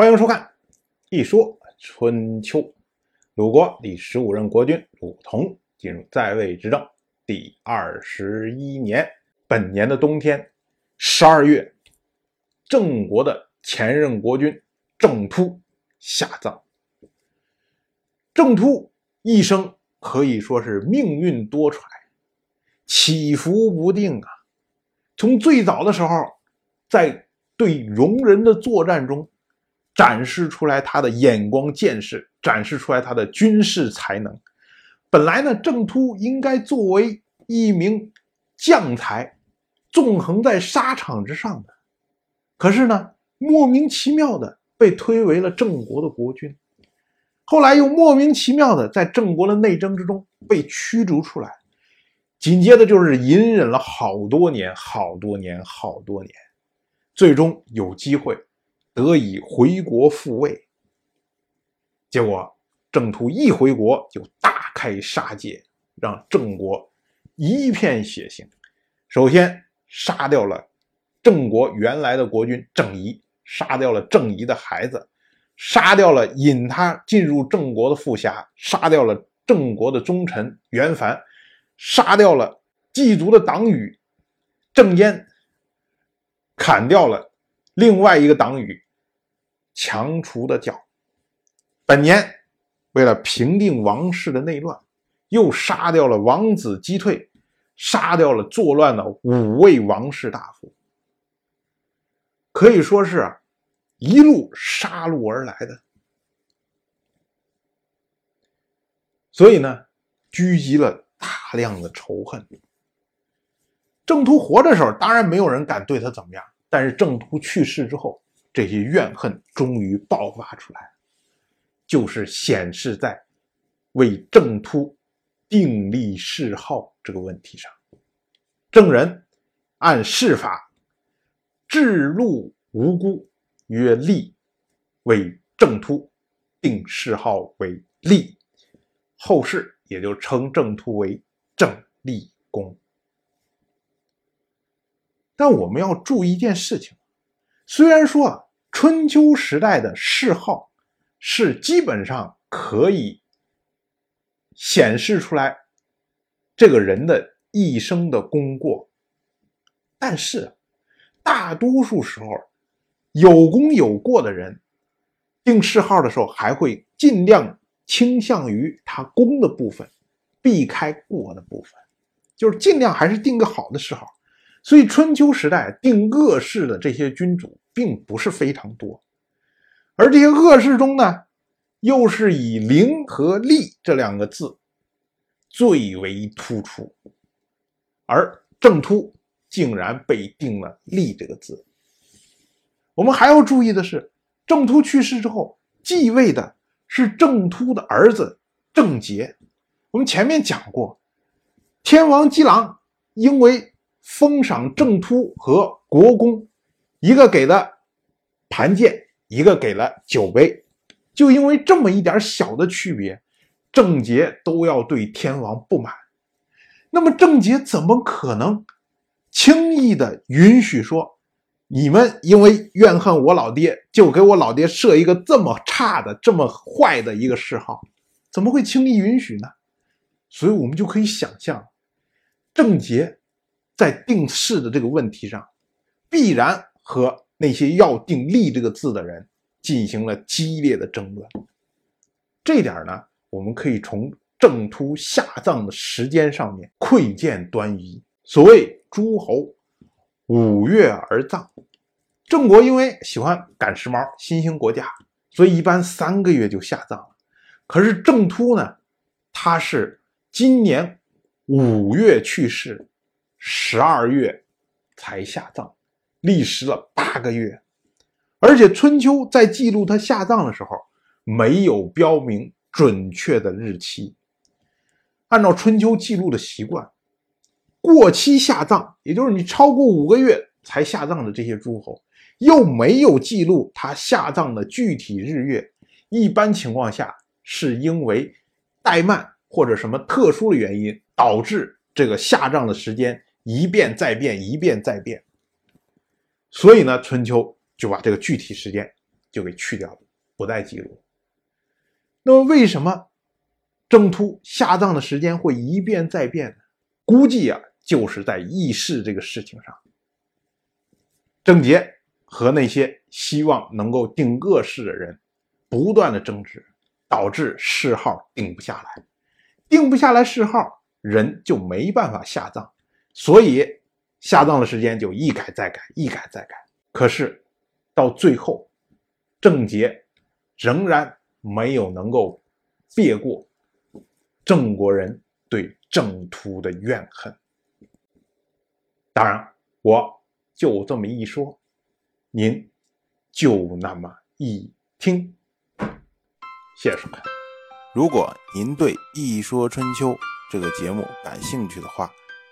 欢迎收看《一说春秋》。鲁国第十五任国君鲁同进入在位执政第二十一年，本年的冬天，十二月，郑国的前任国君郑突下葬。郑突一生可以说是命运多舛，起伏不定啊。从最早的时候，在对戎人的作战中，展示出来他的眼光见识，展示出来他的军事才能。本来呢，郑突应该作为一名将才，纵横在沙场之上的，可是呢，莫名其妙的被推为了郑国的国君，后来又莫名其妙的在郑国的内争之中被驱逐出来，紧接着就是隐忍了好多年，好多年，好多年，最终有机会。得以回国复位，结果郑突一回国就大开杀戒，让郑国一片血腥。首先杀掉了郑国原来的国君郑仪，杀掉了郑仪的孩子，杀掉了引他进入郑国的富侠，杀掉了郑国的忠臣袁凡，杀掉了祭族的党羽郑淹，砍掉了另外一个党羽。强除的角。本年为了平定王室的内乱，又杀掉了王子击退，杀掉了作乱的五位王室大夫，可以说是一路杀戮而来的。所以呢，聚集了大量的仇恨。郑突活的时候，当然没有人敢对他怎么样，但是郑突去世之后。这些怨恨终于爆发出来，就是显示在为郑突订立谥号这个问题上。郑人按谥法至禄无辜，曰立，为郑突定谥号为立，后世也就称郑突为郑立公。但我们要注意一件事情，虽然说啊。春秋时代的谥号是基本上可以显示出来这个人的一生的功过，但是大多数时候有功有过的人定谥号的时候，还会尽量倾向于他功的部分，避开过的部分，就是尽量还是定个好的谥号。所以春秋时代定恶谥的这些君主。并不是非常多，而这些恶事中呢，又是以“灵”和“利”这两个字最为突出，而郑突竟然被定了“利”这个字。我们还要注意的是，郑突去世之后，继位的是郑突的儿子郑杰。我们前面讲过，天王姬郎因为封赏郑突和国公。一个给了盘剑，一个给了酒杯，就因为这么一点小的区别，郑杰都要对天王不满。那么郑杰怎么可能轻易的允许说，你们因为怨恨我老爹，就给我老爹设一个这么差的、这么坏的一个谥号？怎么会轻易允许呢？所以我们就可以想象，郑杰在定谥的这个问题上，必然。和那些要定“立”这个字的人进行了激烈的争论。这点呢，我们可以从郑突下葬的时间上面窥见端倪。所谓诸侯五月而葬，郑国因为喜欢赶时髦、新兴国家，所以一般三个月就下葬了。可是郑突呢，他是今年五月去世，十二月才下葬。历时了八个月，而且《春秋》在记录他下葬的时候没有标明准确的日期。按照《春秋》记录的习惯，过期下葬，也就是你超过五个月才下葬的这些诸侯，又没有记录他下葬的具体日月。一般情况下，是因为怠慢或者什么特殊的原因，导致这个下葬的时间一变再变，一变再变。所以呢，春秋就把这个具体时间就给去掉了，不再记录。那么为什么郑突下葬的时间会一变再变呢？估计啊，就是在议事这个事情上，郑杰和那些希望能够定恶事的人不断的争执，导致谥号定不下来，定不下来谥号，人就没办法下葬，所以下葬的时间就一改再改，一改再改。可是到最后，郑杰仍然没有能够别过郑国人对郑突的怨恨。当然，我就这么一说，您就那么一听。谢谢收看。如果您对《一说春秋》这个节目感兴趣的话，